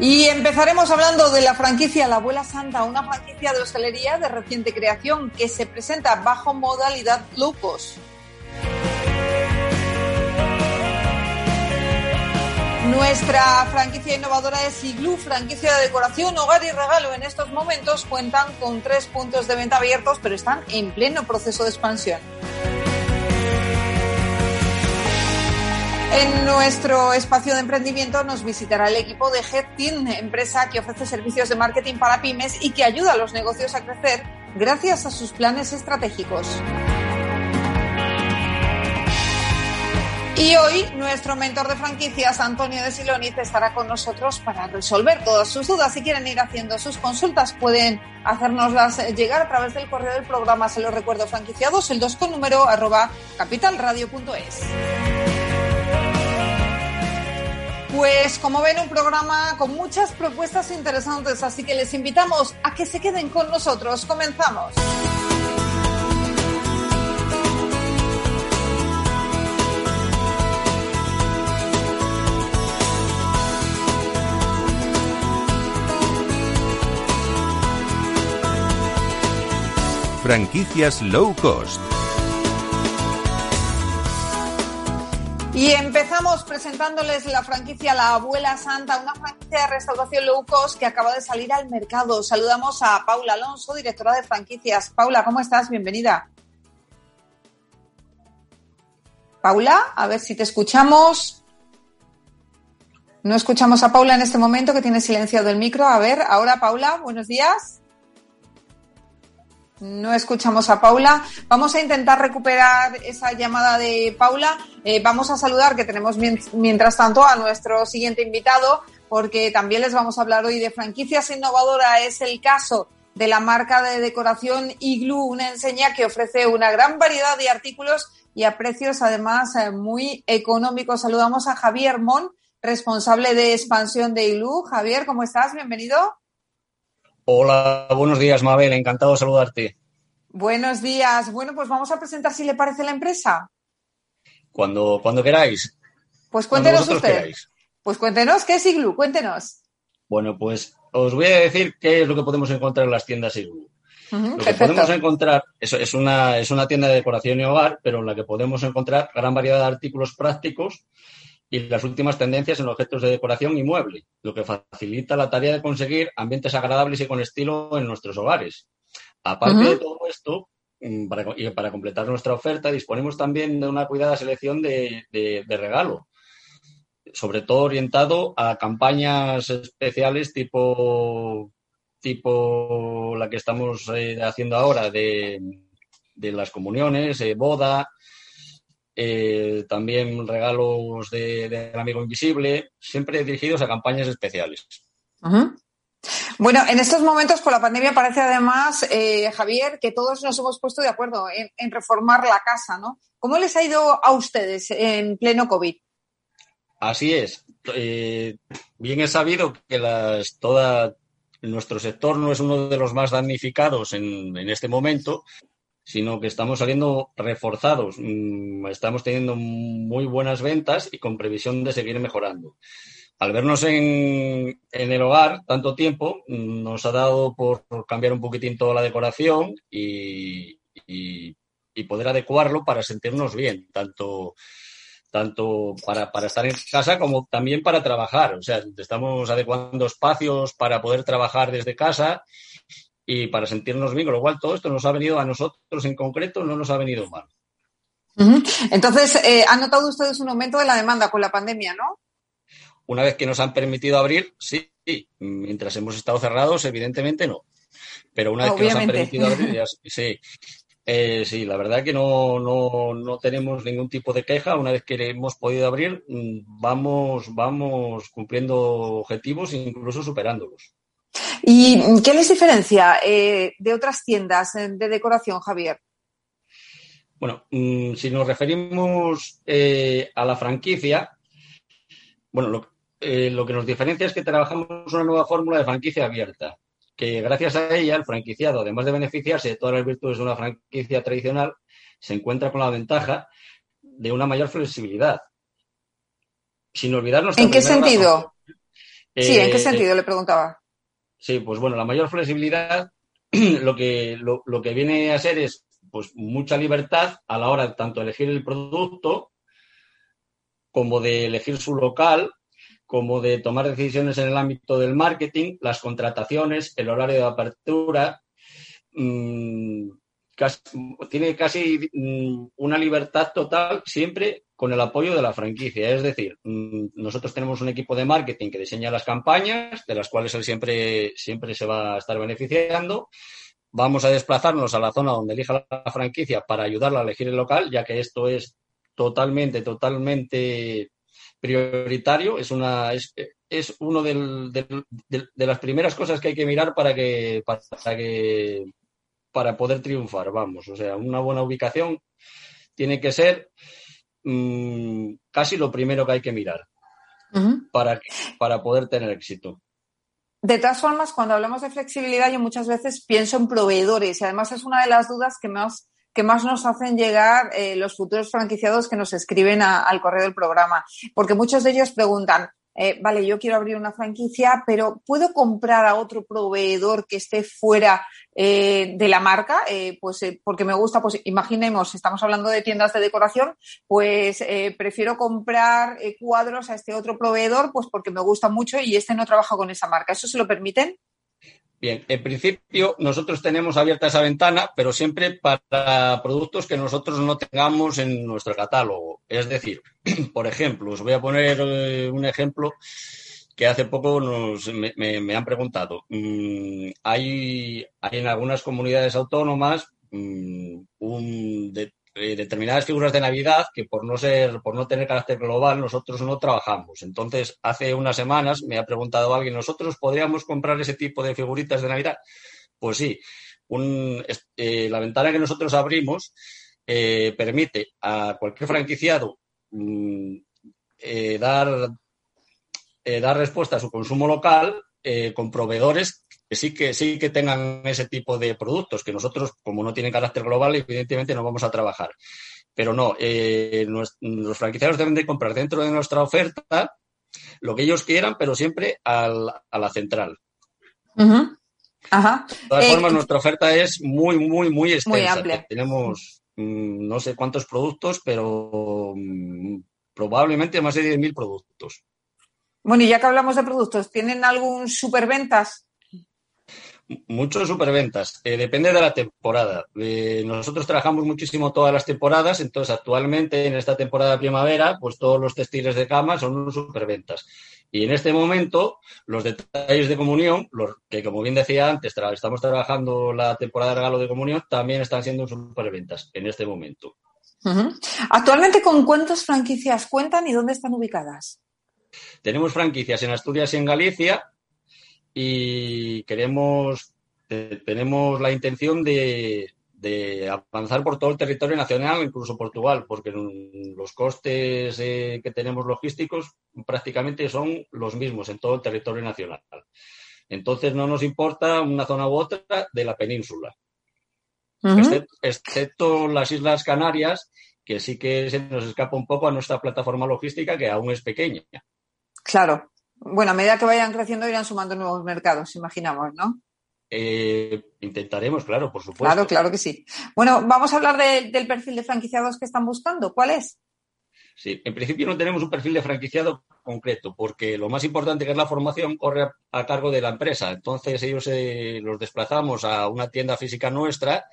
Y empezaremos hablando de la franquicia La Abuela Santa, una franquicia de hostelería de reciente creación que se presenta bajo modalidad low Nuestra franquicia innovadora es Igloo, franquicia de decoración, hogar y regalo. En estos momentos cuentan con tres puntos de venta abiertos, pero están en pleno proceso de expansión. En nuestro espacio de emprendimiento nos visitará el equipo de Headteam, empresa que ofrece servicios de marketing para pymes y que ayuda a los negocios a crecer gracias a sus planes estratégicos. Y hoy nuestro mentor de franquicias, Antonio de Siloniz, estará con nosotros para resolver todas sus dudas. Si quieren ir haciendo sus consultas, pueden hacérnoslas llegar a través del correo del programa, se lo recuerdo, franquiciados, el 2 con número arroba capitalradio.es. Pues como ven, un programa con muchas propuestas interesantes, así que les invitamos a que se queden con nosotros. Comenzamos. Franquicias low cost Y empezamos presentándoles la franquicia La Abuela Santa, una franquicia de restauración low cost que acaba de salir al mercado. Saludamos a Paula Alonso, directora de franquicias. Paula, ¿cómo estás? Bienvenida. Paula, a ver si te escuchamos. No escuchamos a Paula en este momento que tiene silenciado el micro. A ver, ahora Paula, buenos días. No escuchamos a Paula. Vamos a intentar recuperar esa llamada de Paula. Eh, vamos a saludar, que tenemos mientras tanto a nuestro siguiente invitado, porque también les vamos a hablar hoy de franquicias innovadoras. Es el caso de la marca de decoración Igloo, una enseña que ofrece una gran variedad de artículos y a precios además eh, muy económicos. Saludamos a Javier Mon, responsable de expansión de Igloo. Javier, ¿cómo estás? Bienvenido. Hola, buenos días, Mabel. Encantado de saludarte. Buenos días. Bueno, pues vamos a presentar si le parece la empresa. Cuando, cuando queráis. Pues cuéntenos usted. Pues cuéntenos, ¿qué es Igloo? Cuéntenos. Bueno, pues os voy a decir qué es lo que podemos encontrar en las tiendas Igloo. lo que podemos encontrar es, es, una, es una tienda de decoración y hogar, pero en la que podemos encontrar gran variedad de artículos prácticos y las últimas tendencias en objetos de decoración y mueble, lo que facilita la tarea de conseguir ambientes agradables y con estilo en nuestros hogares. Aparte de todo esto, mm, para, y para completar nuestra oferta, disponemos también de una cuidada selección de, regalo, sobre todo orientado a campañas especiales tipo, tipo la que estamos eh, haciendo ahora de, las comuniones, eh, boda, eh, también regalos del amigo invisible, siempre dirigidos a campañas especiales. Bueno, en estos momentos con la pandemia parece además, eh, Javier, que todos nos hemos puesto de acuerdo en, reformar la casa, ¿no? ¿Cómo les ha ido a ustedes en pleno COVID? Así es. Eh, bien es sabido que las, toda, nuestro sector no es uno de los más damnificados en, en este momento sino que estamos saliendo reforzados. Mm, estamos teniendo muy buenas ventas y con previsión de seguir mejorando. Al vernos en, el hogar tanto tiempo, mm, nos ha dado por cambiar un poquitín toda la decoración y, poder adecuarlo para sentirnos bien, tanto, tanto para, para, estar en casa como también para trabajar. O sea, estamos adecuando espacios para poder trabajar desde casa y para sentirnos bien, con lo cual todo esto nos ha venido a nosotros en concreto, no nos ha venido mal. Entonces, eh, ¿han notado ustedes un aumento de la demanda con la pandemia, no? Una vez que nos han permitido abrir, sí. Mientras hemos estado cerrados, evidentemente no. Pero una vez que nos han permitido abrir, ya, sí. Eh, sí, la verdad que no, no, no, tenemos ningún tipo de queja. Una vez que hemos podido abrir, mm, vamos, vamos cumpliendo objetivos e incluso superándolos. ¿Y qué les diferencia eh, de otras tiendas de decoración, Javier? Bueno, mm, si nos referimos eh, a la franquicia, bueno, lo, lo que nos diferencia es que trabajamos una nueva fórmula de franquicia abierta que gracias a ella el franquiciado, además de beneficiarse de todas las virtudes de una franquicia tradicional, se encuentra con la ventaja de una mayor flexibilidad. Sin olvidarnos. ¿En qué sentido? sí, ¿en qué eh, sentido? Le preguntaba. Sí, pues bueno, la mayor flexibilidad lo que, lo, lo que viene a ser es pues mucha libertad a la hora de tanto elegir el producto como de elegir su local como de tomar decisiones en el ámbito del marketing, las contrataciones, el horario de apertura. Mm, tiene casi mm, una libertad total siempre con el apoyo de la franquicia. Es decir, mm, nosotros tenemos un equipo de marketing que diseña las campañas, de las cuales él siempre, siempre se va a estar beneficiando. Vamos a desplazarnos a la zona donde elija la franquicia para ayudarla a elegir el local, ya que esto es totalmente, totalmente prioritario, es una es, es uno de las primeras cosas que hay que mirar para que para que para poder triunfar, vamos, o sea, una buena ubicación tiene que ser mm, casi lo primero que hay que mirar para, para poder tener éxito. De todas formas, cuando hablamos de flexibilidad, yo muchas veces pienso en proveedores y además es una de las dudas que más que más nos hacen llegar eh, los futuros franquiciados que nos escriben al correo del programa. Porque muchos de ellos preguntan, eh, vale, yo quiero abrir una franquicia, pero ¿puedo comprar a otro proveedor que esté fuera eh, de la marca? pues porque me gusta, pues imaginemos, estamos hablando de tiendas de decoración, pues prefiero comprar cuadros a este otro proveedor, pues porque me gusta mucho y este no trabaja con esa marca. ¿Eso se lo permiten? Bien, en principio nosotros tenemos abierta esa ventana, pero siempre para productos que nosotros no tengamos en nuestro catálogo. Es decir, por ejemplo, os voy a poner eh, un ejemplo que hace poco nos, me, han preguntado. Mm, hay, hay en algunas comunidades autónomas mm, un, de, eh, determinadas figuras de Navidad que por no ser, por no tener carácter global, nosotros no trabajamos. Entonces, hace unas semanas me ha preguntado alguien, ¿nosotros podríamos comprar ese tipo de figuritas de Navidad? Pues sí, eh, la ventana que nosotros abrimos eh, permite a cualquier franquiciado mm, dar, dar respuesta a su consumo local con proveedores que sí que sí que tengan ese tipo de productos, que nosotros, como no tienen carácter global, evidentemente no vamos a trabajar. Pero no, eh, los franquiciados deben de comprar dentro de nuestra oferta lo que ellos quieran, pero siempre a la central. Ajá. De todas formas, eh, nuestra oferta es muy, muy, muy extensa. Tenemos mm, no sé cuántos productos, pero mm, probablemente más de 10.000 productos. Bueno, y ya que hablamos de productos, ¿tienen algún superventas? Muchos superventas. Eh, depende de la temporada. Eh, nosotros trabajamos muchísimo todas las temporadas, entonces actualmente en esta temporada primavera, pues todos los textiles de cama son superventas. Y en este momento, los detalles de comunión, los que como bien decía antes, estamos trabajando la temporada de regalo de comunión, también están siendo superventas en este momento. Actualmente, ¿con cuántas franquicias cuentan y dónde están ubicadas? Tenemos franquicias en Asturias y en Galicia, y queremos, tenemos la intención de, avanzar por todo el territorio nacional, incluso Portugal, porque los costes eh, que tenemos logísticos prácticamente son los mismos en todo el territorio nacional. Entonces no nos importa una zona u otra de la península, excepto, las Islas Canarias, que sí que se nos escapa un poco a nuestra plataforma logística, que aún es pequeña. Claro, bueno, a medida que vayan creciendo irán sumando nuevos mercados, imaginamos, ¿no? Eh, intentaremos, claro, por supuesto. Claro, claro que sí. Bueno, vamos a hablar del perfil de franquiciados que están buscando. ¿Cuál es? Sí, en principio no tenemos un perfil de franquiciado concreto, porque lo más importante que es la formación corre a, cargo de la empresa. Entonces ellos eh, los desplazamos a una tienda física nuestra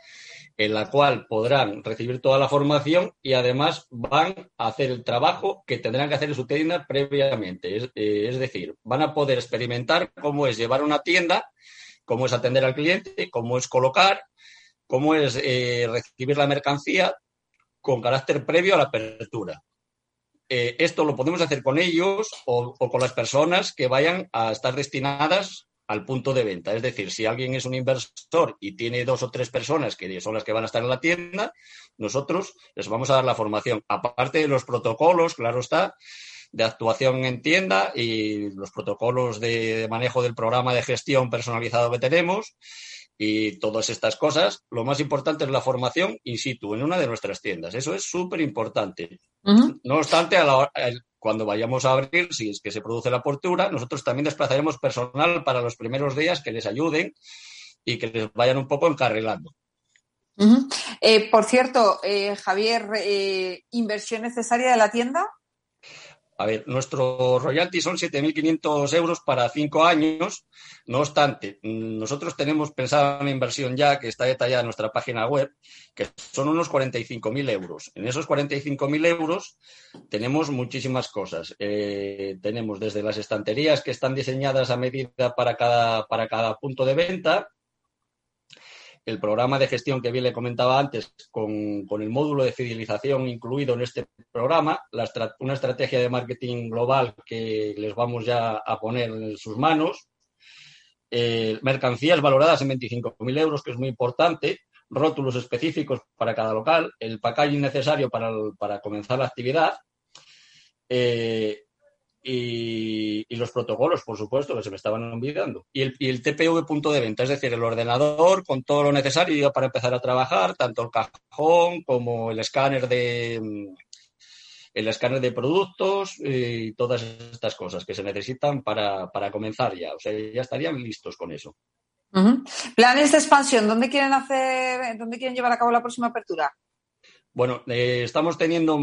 en la cual podrán recibir toda la formación y además van a hacer el trabajo que tendrán que hacer en su tienda previamente. Es, eh, decir, van a poder experimentar cómo es llevar una tienda, cómo es atender al cliente, cómo es colocar, cómo es eh, recibir la mercancía con carácter previo a la apertura. Eh, esto lo podemos hacer con ellos o, con las personas que vayan a estar destinadas al punto de venta. Es decir, si alguien es un inversor y tiene dos o tres personas que son las que van a estar en la tienda, nosotros les vamos a dar la formación. Aparte de los protocolos, claro está, de actuación en tienda y los protocolos de manejo del programa de gestión personalizado que tenemos y todas estas cosas, lo más importante es la formación in situ en una de nuestras tiendas. Eso es súper importante. No obstante, a la cuando vayamos a abrir, si es que se produce la apertura, nosotros también desplazaremos personal para los primeros días que les ayuden y que les vayan un poco encarrilando. Eh, por cierto, eh, Javier, eh, ¿inversión necesaria de la tienda? A ver, nuestro royalty son 7.500 euros para cinco años. No obstante, nosotros tenemos pensado una inversión ya que está detallada en nuestra página web, que son unos 45.000 euros. En esos 45.000 euros tenemos muchísimas cosas. Eh, tenemos desde las estanterías que están diseñadas a medida para cada, para cada punto de venta, el programa de gestión que bien le comentaba antes, con, el módulo de fidelización incluido en este programa, una estrategia de marketing global que les vamos ya a poner en sus manos, eh, mercancías valoradas en 25.000 euros, que es muy importante, rótulos específicos para cada local, el packaging necesario para, para comenzar la actividad, eh, y, los protocolos, por supuesto, que se me estaban olvidando. Y el, y el TPV punto de venta, es decir, el ordenador con todo lo necesario para empezar a trabajar, tanto el cajón como el escáner de mm, el escáner de productos y todas estas cosas que se necesitan para, comenzar ya. O sea, ya estarían listos con eso. Planes de expansión, ¿dónde quieren hacer, dónde quieren llevar a cabo la próxima apertura? Bueno, eh, estamos teniendo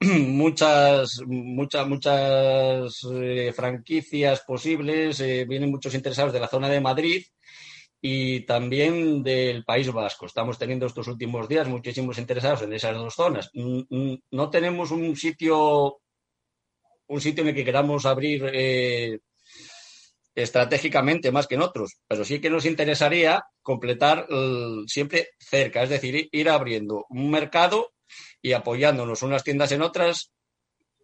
muchas, muchas, muchas eh, franquicias posibles. Eh, vienen muchos interesados de la zona de Madrid y también del País Vasco. Estamos teniendo estos últimos días muchísimos interesados en esas dos zonas. No tenemos un sitio, un sitio en el que queramos abrir eh, estratégicamente más que en otros, pero sí que nos interesaría completar siempre cerca, es decir, ir abriendo un mercado y apoyándonos unas tiendas en otras,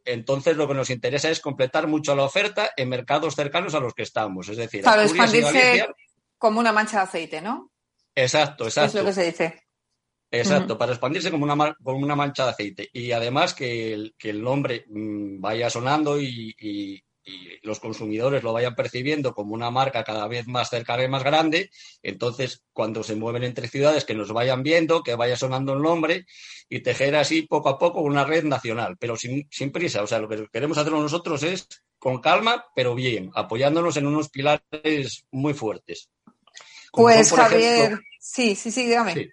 entonces lo que nos interesa es completar mucho la oferta en mercados cercanos a los que estamos. Es decir, claro, expandirse como una mancha de aceite, ¿no? Exacto, exacto. Es lo que se dice. Exacto, para expandirse como una, como una mancha de aceite. Y además que el, que el nombre mm, vaya sonando y, y los consumidores lo vayan percibiendo como una marca cada vez más cercana y más grande, entonces cuando se mueven entre ciudades que nos vayan viendo, que vaya sonando el nombre y tejer así poco a poco una red nacional, pero sin, sin prisa. O sea, lo que queremos hacer nosotros es con calma, pero bien, apoyándonos en unos pilares muy fuertes. pues Javier, sí, sí, sí, dígame. Sí,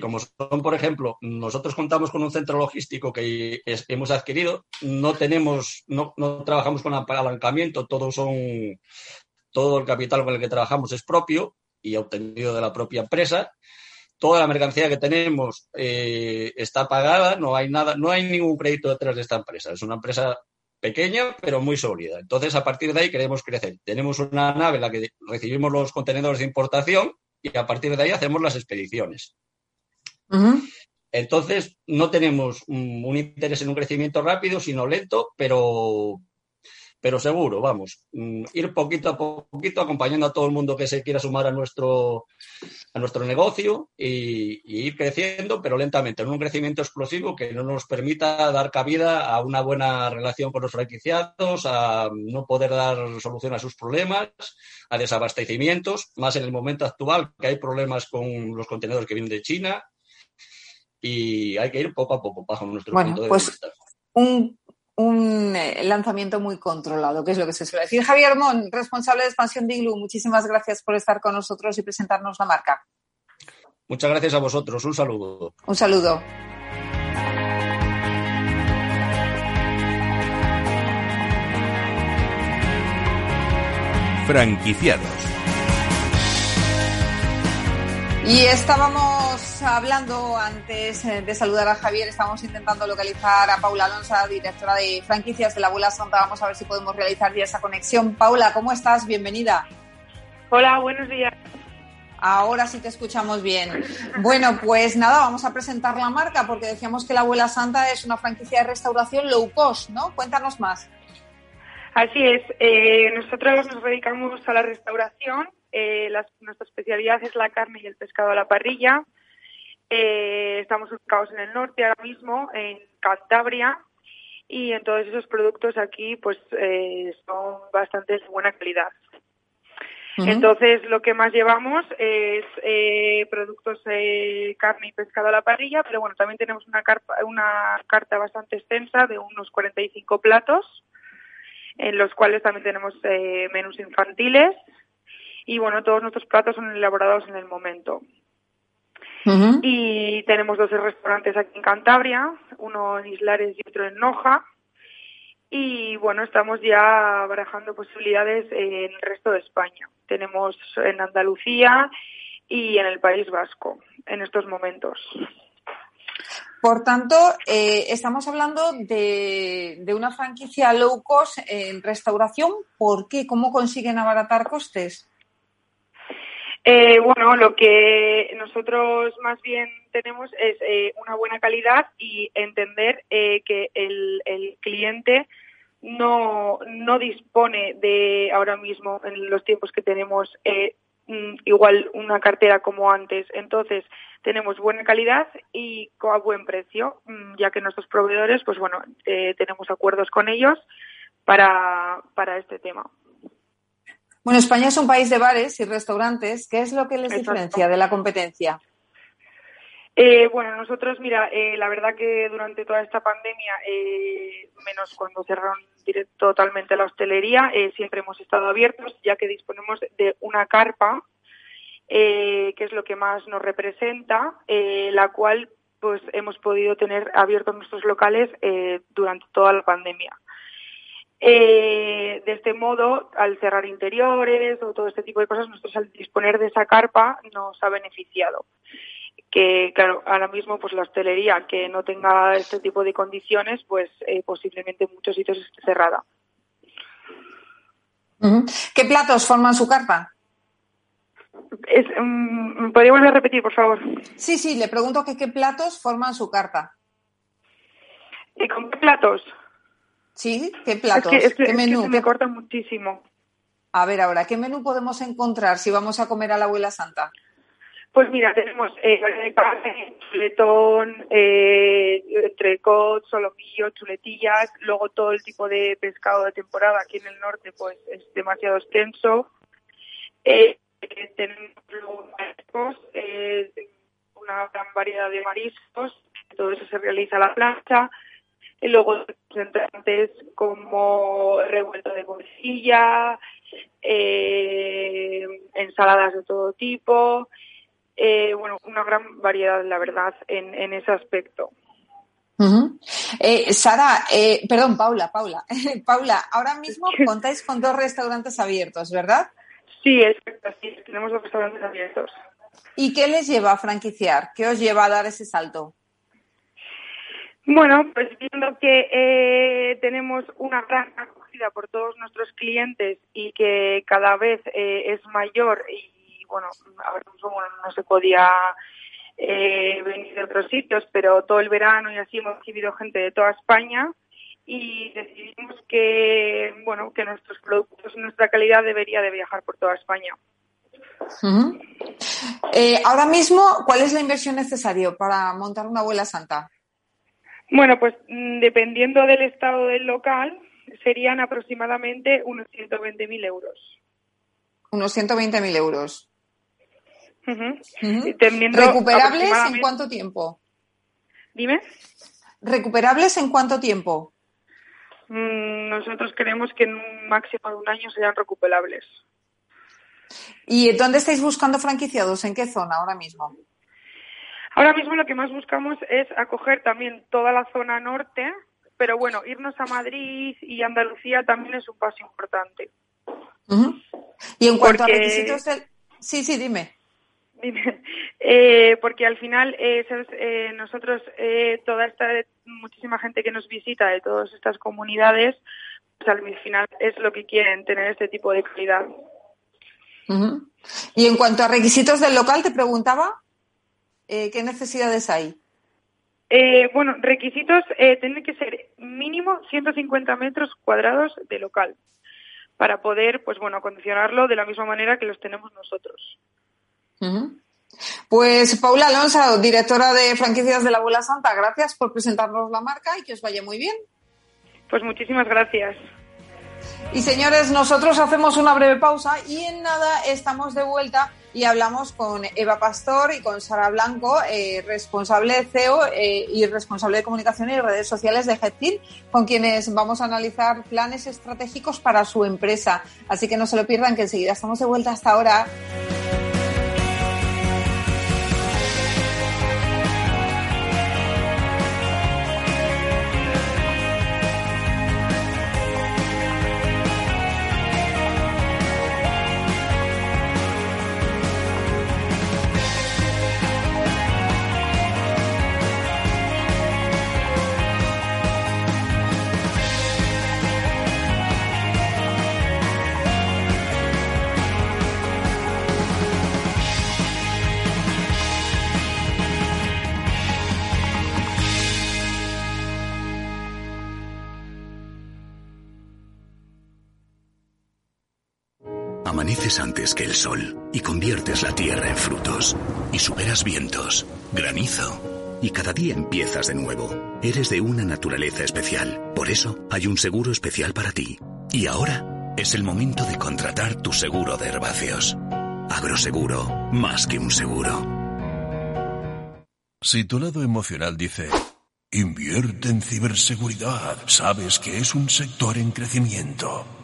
como son, por ejemplo, nosotros contamos con un centro logístico que hemos adquirido, no tenemos, no, no trabajamos con apalancamiento, todo son, todo el capital con el que trabajamos es propio y obtenido de la propia empresa. Toda la mercancía que tenemos eh, está pagada, no hay nada, no hay ningún crédito detrás de esta empresa. Es una empresa pequeña, pero muy sólida. Entonces, a partir de ahí queremos crecer. Tenemos una nave en la que recibimos los contenedores de importación y a partir de ahí hacemos las expediciones. Entonces, no tenemos un interés en un crecimiento rápido, sino lento, pero, pero seguro, vamos. Mm, ir poquito a poquito acompañando a todo el mundo que se quiera sumar a nuestro, a nuestro negocio y, ir creciendo, pero lentamente, en un crecimiento explosivo que no nos permita dar cabida a una buena relación con los franquiciados, a no poder dar solución a sus problemas, a desabastecimientos, más en el momento actual que hay problemas con los contenedores que vienen de China y hay que ir poco a poco bajo nuestro punto de pues Un un eh, lanzamiento muy controlado, que es lo que se suele decir. Javier Mon, responsable de expansión de Iglu, muchísimas gracias por estar con nosotros y presentarnos la marca. Muchas gracias a vosotros. Un saludo. Un saludo. Franquiciados. Y estábamos hablando antes eh, de saludar a Javier, estamos intentando localizar a Paula Alonso, directora de franquicias de la Abuela Santa. Vamos a ver si podemos realizar ya esa conexión. Paula, ¿cómo estás? Bienvenida. Hola, buenos días. Ahora sí te escuchamos bien. Bueno, pues nada, vamos a presentar la marca porque decíamos que la Abuela Santa es una franquicia de restauración low cost, ¿no? Cuéntanos más. Así es. Eh, nosotros nos dedicamos a la restauración. Eh, nuestra especialidad es la carne y el pescado a la parrilla. Eh, estamos ubicados en el norte ahora mismo, en Cantabria, y en todos esos productos aquí pues son bastante de buena calidad. Entonces, lo que más llevamos es eh, productos eh, carne y pescado a la parrilla, pero bueno, también tenemos una, una carta bastante extensa de unos 45 platos, en los cuales también tenemos eh, menús infantiles y bueno, todos nuestros platos son elaborados en el momento. Y tenemos dos restaurantes aquí en Cantabria, uno en Islares y otro en Noja. Y bueno, estamos ya barajando posibilidades en el resto de España. Tenemos en Andalucía y en el País Vasco en estos momentos. Por tanto, eh, estamos hablando de, una franquicia low cost en restauración. ¿Por qué? ¿Cómo consiguen abaratar costes? Eh, bueno, lo que nosotros más bien tenemos es eh, una buena calidad y entender que el, el cliente no, no dispone de ahora mismo, en los tiempos que tenemos, eh, mm, igual una cartera como antes. Entonces, tenemos buena calidad y a buen precio, mm, ya que nuestros proveedores, pues bueno, eh, tenemos acuerdos con ellos para, para este tema. Bueno, España es un país de bares y restaurantes. ¿Qué es lo que les diferencia de la competencia? Eh, bueno, nosotros, mira, eh, la verdad que durante toda esta pandemia, eh, menos cuando cerraron totalmente la hostelería, eh, siempre hemos estado abiertos, ya que disponemos de una carpa, que es lo que más nos representa, la cual pues hemos podido tener abiertos nuestros locales durante toda la pandemia. De este modo, al cerrar interiores o todo este tipo de cosas, nosotros al disponer de esa carpa nos ha beneficiado que claro, ahora mismo pues la hostelería que no tenga este tipo de condiciones, pues eh, posiblemente en muchos sitios esté cerrada. ¿Qué platos forman su carpa? Es, um, ¿Podría volver a repetir, por favor? Sí, sí, le pregunto que qué platos forman su carpa. ¿Y con qué platos? Sí, ¿qué platos? ¿Qué menú? me corta muchísimo. A ver, ahora, ¿qué menú podemos encontrar si vamos a comer a la abuela santa? Pues mira, tenemos eh, chuletón, eh, entrecot, solomillo, chuletillas, luego todo el tipo de pescado de temporada aquí en el norte pues es demasiado extenso. Eh, tenemos luego mariscos, eh, una gran variedad de mariscos, todo eso se realiza a la plancha. Y luego entrantes como revuelto de bolsilla, eh, ensaladas de todo tipo, eh, bueno, una gran variedad, la verdad, en, en ese aspecto. Eh, Sara, eh, perdón, Paula, Paula. Paula, ahora mismo contáis con dos restaurantes abiertos, ¿verdad? Sí, exacto, sí, tenemos dos restaurantes abiertos. ¿Y qué les lleva a franquiciar? ¿Qué os lleva a dar ese salto? Bueno, pues viendo que tenemos una gran acogida por todos nuestros clientes y que cada vez es mayor y bueno, ahora mismo no se podía eh, venir de otros sitios, pero todo el verano y así hemos recibido gente de toda España y decidimos que, bueno, que nuestros productos, nuestra calidad debería de viajar por toda España. Eh, ahora mismo, ¿cuál es la inversión necesaria para montar una abuela santa? Bueno, pues mm, dependiendo del estado del local, serían aproximadamente unos 120.000 euros. Unos 120.000 euros. ¿Recuperables en cuánto tiempo? Dime. ¿Recuperables en cuánto tiempo? Mm, nosotros creemos que en un máximo de un año serían recuperables. ¿Y dónde estáis buscando franquiciados? ¿En qué zona ahora mismo? Ahora mismo lo que más buscamos es acoger también toda la zona norte, pero bueno, irnos a Madrid y Andalucía también es un paso importante. Y en cuanto a requisitos del... Sí, sí, dime. Eh, porque al final eh, eh, nosotros, toda esta, muchísima gente que nos visita de todas estas comunidades, pues al final es lo que quieren, tener este tipo de calidad. Y en cuanto a requisitos del local, te preguntaba, eh, ¿qué necesidades hay? Eh, bueno, requisitos eh, tienen que ser mínimo 150 metros cuadrados de local para poder, pues bueno, acondicionarlo de la misma manera que los tenemos nosotros. Pues Paula Alonso, directora de franquicias de la Abuela Santa, gracias por presentarnos la marca y que os vaya muy bien. Pues muchísimas gracias. Y señores, nosotros hacemos una breve pausa y en nada estamos de vuelta y hablamos con Eva Pastor y con Sara Blanco, eh, responsable de CEO eh, y responsable de comunicación y redes sociales de Headteam, con quienes vamos a analizar planes estratégicos para su empresa. Así que no se lo pierdan, que enseguida estamos de vuelta hasta ahora. Que el sol y conviertes la tierra en frutos y superas vientos, granizo y cada día empiezas de nuevo. Eres de una naturaleza especial. Por eso hay un seguro especial para ti. Y ahora es el momento de contratar tu seguro de herbáceos. Agroseguro, más que un seguro. Si tu lado emocional dice, invierte en ciberseguridad, sabes que es un sector en crecimiento.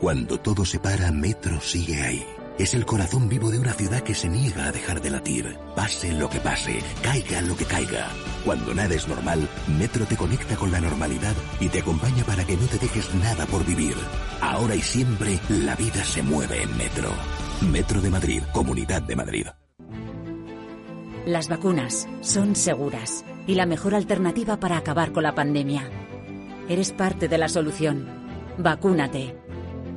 Cuando todo se para, Metro sigue ahí. Es el corazón vivo de una ciudad que se niega a dejar de latir. Pase lo que pase, caiga lo que caiga. Cuando nada es normal, Metro te conecta con la normalidad y te acompaña para que no te dejes nada por vivir. Ahora y siempre, la vida se mueve en Metro. Metro de Madrid, Comunidad de Madrid. Las vacunas son seguras y la mejor alternativa para acabar con la pandemia. Eres parte de la solución. Vacúnate.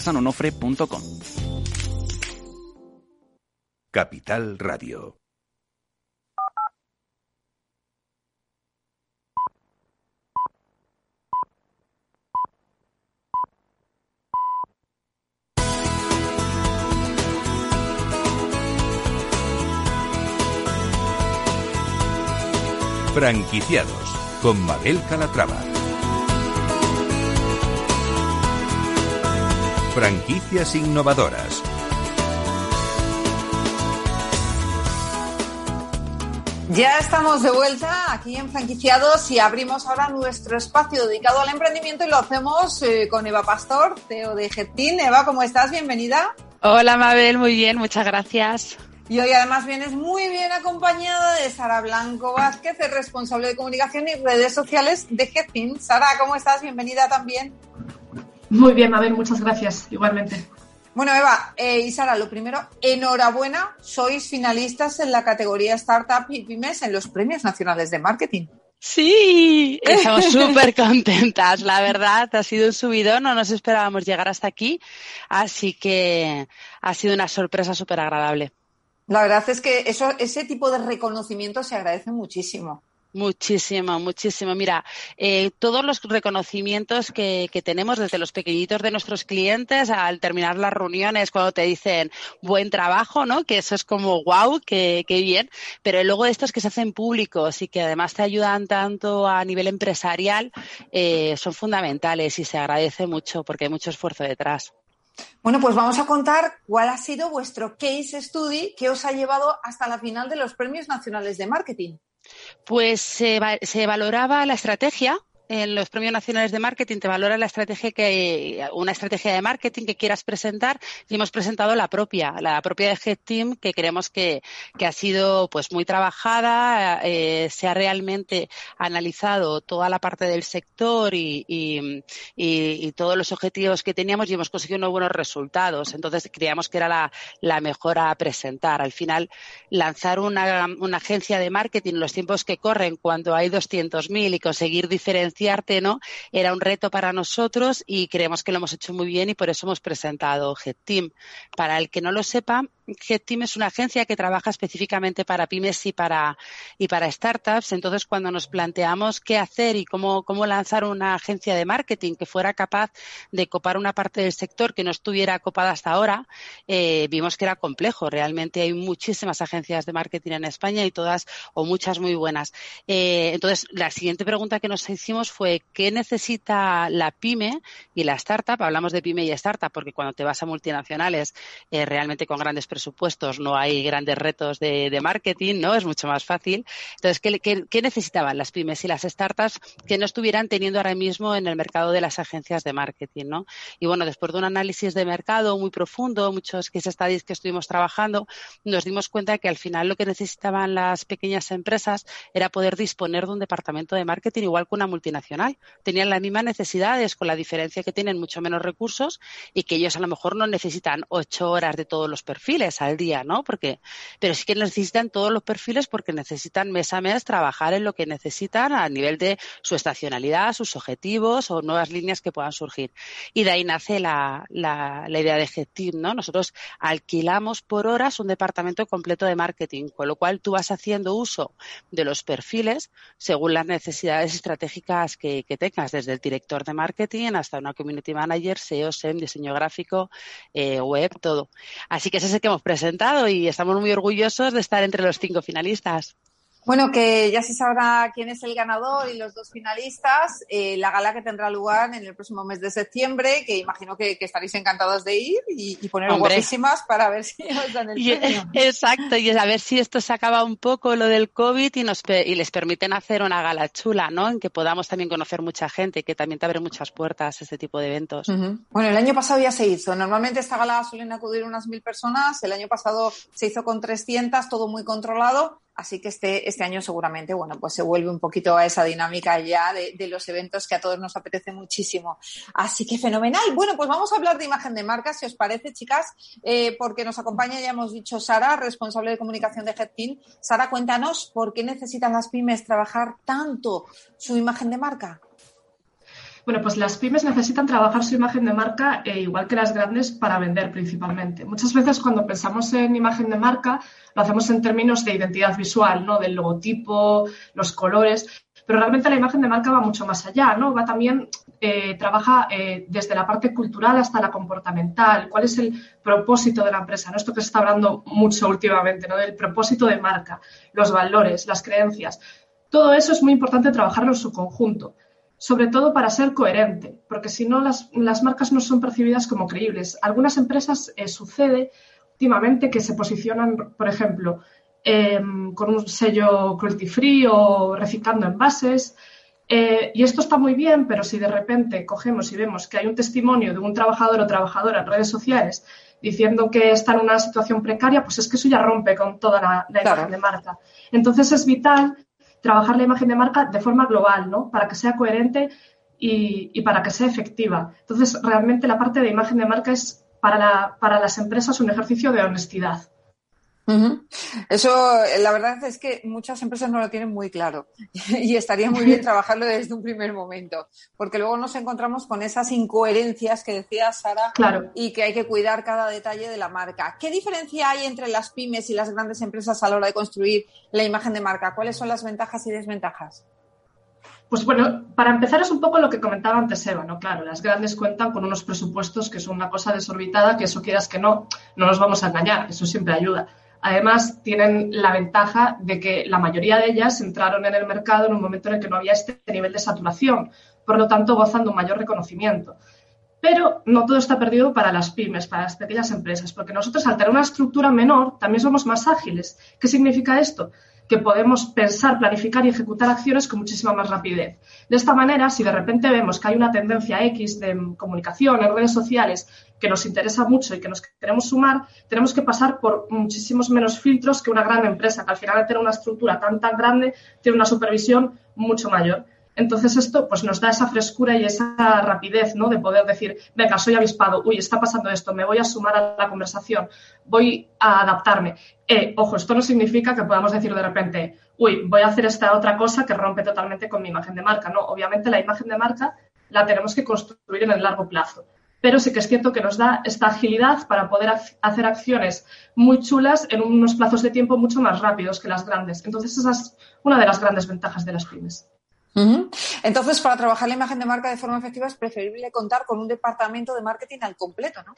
sanonofre.com. Capital Radio. Franquiciados con Mabel Calatrava. Franquicias innovadoras. Ya estamos de vuelta aquí en Franquiciados y abrimos ahora nuestro espacio dedicado al emprendimiento y lo hacemos eh, con Eva Pastor, CEO de Getin. Eva, ¿cómo estás? Bienvenida. Hola Mabel, muy bien, muchas gracias. Y hoy además vienes muy bien acompañada de Sara Blanco Vázquez, responsable de comunicación y redes sociales de Getin. Sara, ¿cómo estás? Bienvenida también. Muy bien, Mabel, muchas gracias, igualmente. Bueno, Eva eh, y Sara, lo primero, enhorabuena, sois finalistas en la categoría Startup y Pymes en los Premios Nacionales de Marketing. Sí, estamos súper contentas, la verdad, ha sido un subidón, no nos esperábamos llegar hasta aquí, así que ha sido una sorpresa súper agradable. La verdad es que eso, ese tipo de reconocimiento se agradece muchísimo. Muchísimo, muchísimo. Mira, eh, todos los reconocimientos que, que, tenemos desde los pequeñitos de nuestros clientes al terminar las reuniones, cuando te dicen buen trabajo, ¿no? Que eso es como wow, qué bien. Pero luego estos que se hacen públicos y que además te ayudan tanto a nivel empresarial, eh, son fundamentales y se agradece mucho porque hay mucho esfuerzo detrás. Bueno, pues vamos a contar cuál ha sido vuestro case study que os ha llevado hasta la final de los Premios Nacionales de Marketing. Pues se, se valoraba la estrategia en los premios nacionales de marketing te valora la estrategia que una estrategia de marketing que quieras presentar y hemos presentado la propia, la propia de Head Team que creemos que, que ha sido pues muy trabajada, eh, se ha realmente analizado toda la parte del sector y, y, y, todos los objetivos que teníamos y hemos conseguido unos buenos resultados. Entonces creíamos que era la, la mejor a presentar. Al final, lanzar una, una agencia de marketing en los tiempos que corren cuando hay 200.000 y conseguir diferenciar ¿no? Era un reto para nosotros y creemos que lo hemos hecho muy bien y por eso hemos presentado GetTeam. Para el que no lo sepa, GetTeam es una agencia que trabaja específicamente para pymes y para, y para startups. Entonces, cuando nos planteamos qué hacer y cómo, cómo lanzar una agencia de marketing que fuera capaz de copar una parte del sector que no estuviera copada hasta ahora, eh, vimos que era complejo. Realmente hay muchísimas agencias de marketing en España y todas o muchas muy buenas. Eh, entonces, la siguiente pregunta que nos hicimos fue ¿qué necesita la pyme y la startup? Hablamos de pyme y startup porque cuando te vas a multinacionales eh, realmente con grandes presupuestos no hay grandes retos de, marketing, ¿no? Es mucho más fácil. Entonces, ¿qué, ¿qué, necesitaban las pymes y las startups que no estuvieran teniendo ahora mismo en el mercado de las agencias de marketing, ¿no? Y bueno, después de un análisis de mercado muy profundo, muchos case studies que estuvimos trabajando, nos dimos cuenta que al final lo que necesitaban las pequeñas empresas era poder disponer de un departamento de marketing igual que una multinacional Tenían las mismas necesidades, con la diferencia que tienen mucho menos recursos y que ellos a lo mejor no necesitan ocho horas de todos los perfiles al día, ¿no? Porque, pero sí que necesitan todos los perfiles porque necesitan mes a mes trabajar en lo que necesitan a nivel de su estacionalidad, sus objetivos o nuevas líneas que puedan surgir. Y de ahí nace la, la, la idea de GetTeam, ¿no? Nosotros alquilamos por horas un departamento completo de marketing, con lo cual tú vas haciendo uso de los perfiles según las necesidades estratégicas que, que, tengas, desde el director de marketing hasta una community manager, SEO, SEM, diseño gráfico, eh, web, todo. Así que ese es el que hemos presentado y estamos muy orgullosos de estar entre los cinco finalistas. Bueno, que ya se sabrá quién es el ganador y los dos finalistas. Eh, la gala que tendrá lugar en el próximo mes de septiembre, que imagino que, que estaréis encantados de ir y, y Hombre. guapísimas para ver si os dan el y, premio. Exacto, y a ver si esto se acaba un poco lo del COVID y, nos, y les permiten hacer una gala chula, ¿no? En que podamos también conocer mucha gente, que también te abre muchas puertas este tipo de eventos. Uh -huh. Bueno, el año pasado ya se hizo. Normalmente esta gala suelen acudir unas mil personas. El año pasado se hizo con 300, todo muy controlado Así que este, este año seguramente, bueno, pues se vuelve un poquito a esa dinámica ya de, los eventos que a todos nos apetece muchísimo. Así que fenomenal. Bueno, pues vamos a hablar de imagen de marca, si os parece, chicas, eh, porque nos acompaña, ya hemos dicho, Sara, responsable de comunicación de HeadTeam. Sara, cuéntanos por qué necesitan las pymes trabajar tanto su imagen de marca. Bueno, pues las pymes necesitan trabajar su imagen de marca eh, igual que las grandes para vender principalmente. Muchas veces cuando pensamos en imagen de marca lo hacemos en términos de identidad visual, ¿no? Del logotipo, los colores, pero realmente la imagen de marca va mucho más allá, ¿no? Va también, eh, trabaja eh, desde la parte cultural hasta la comportamental. ¿Cuál es el propósito de la empresa? ¿no? Esto que se está hablando mucho últimamente, ¿no? Del propósito de marca, los valores, las creencias Todo eso es muy importante trabajarlo en su conjunto, sobre todo para ser coherente, porque si no las, marcas no son percibidas como creíbles. Algunas empresas eh, sucede últimamente que se posicionan, por ejemplo, em, con un sello cruelty free o reciclando envases. Eh, y esto está muy bien, pero si de repente cogemos y vemos que hay un testimonio de un trabajador o trabajadora en redes sociales diciendo que está en una situación precaria, pues es que eso ya rompe con toda la, imagen de marca. Entonces es vital trabajar la imagen de marca de forma global, ¿no? Para que sea coherente y, para que sea efectiva. Entonces, realmente la parte de imagen de marca es para, para las empresas un ejercicio de honestidad. Eso, la verdad es que muchas empresas no lo tienen muy claro y estaría muy bien trabajarlo desde un primer momento, porque luego nos encontramos con esas incoherencias que decía Sara y que hay que cuidar cada detalle de la marca. ¿Qué diferencia hay entre las pymes y las grandes empresas a la hora de construir la imagen de marca? ¿Cuáles son las ventajas y desventajas? Pues bueno, para empezar es un poco lo que comentaba antes Eva, ¿no? Claro, las grandes cuentan con unos presupuestos que son una cosa desorbitada, que eso quieras que no, no nos vamos a engañar, eso siempre ayuda. Además, tienen la ventaja de que la mayoría de ellas entraron en el mercado en un momento en el que no había este nivel de saturación, por lo tanto gozan de un mayor reconocimiento. Pero no todo está perdido para las pymes, para las pequeñas empresas, porque nosotros al tener una estructura menor también somos más ágiles. ¿Qué significa esto? que podemos pensar, planificar y ejecutar acciones con muchísima más rapidez. De esta manera, si de repente vemos que hay una tendencia X de comunicación en redes sociales que nos interesa mucho y que nos queremos sumar, tenemos que pasar por muchísimos menos filtros que una gran empresa, que al final de tener una estructura tan tan grande tiene una supervisión mucho mayor. Entonces esto pues nos da esa frescura y esa rapidez, ¿no? De poder decir, venga, soy avispado, uy, está pasando esto, me voy a sumar a la conversación, voy a adaptarme. Eh, ojo, esto no significa que podamos decir de repente, uy, voy a hacer esta otra cosa que rompe totalmente con mi imagen de marca. No, obviamente la imagen de marca la tenemos que construir en el largo plazo. Pero sí que es cierto que nos da esta agilidad para poder hacer acciones muy chulas en unos plazos de tiempo mucho más rápidos que las grandes. Entonces, esa es una de las grandes ventajas de las pymes. Entonces, para trabajar la imagen de marca de forma efectiva es preferible contar con un departamento de marketing al completo, ¿no?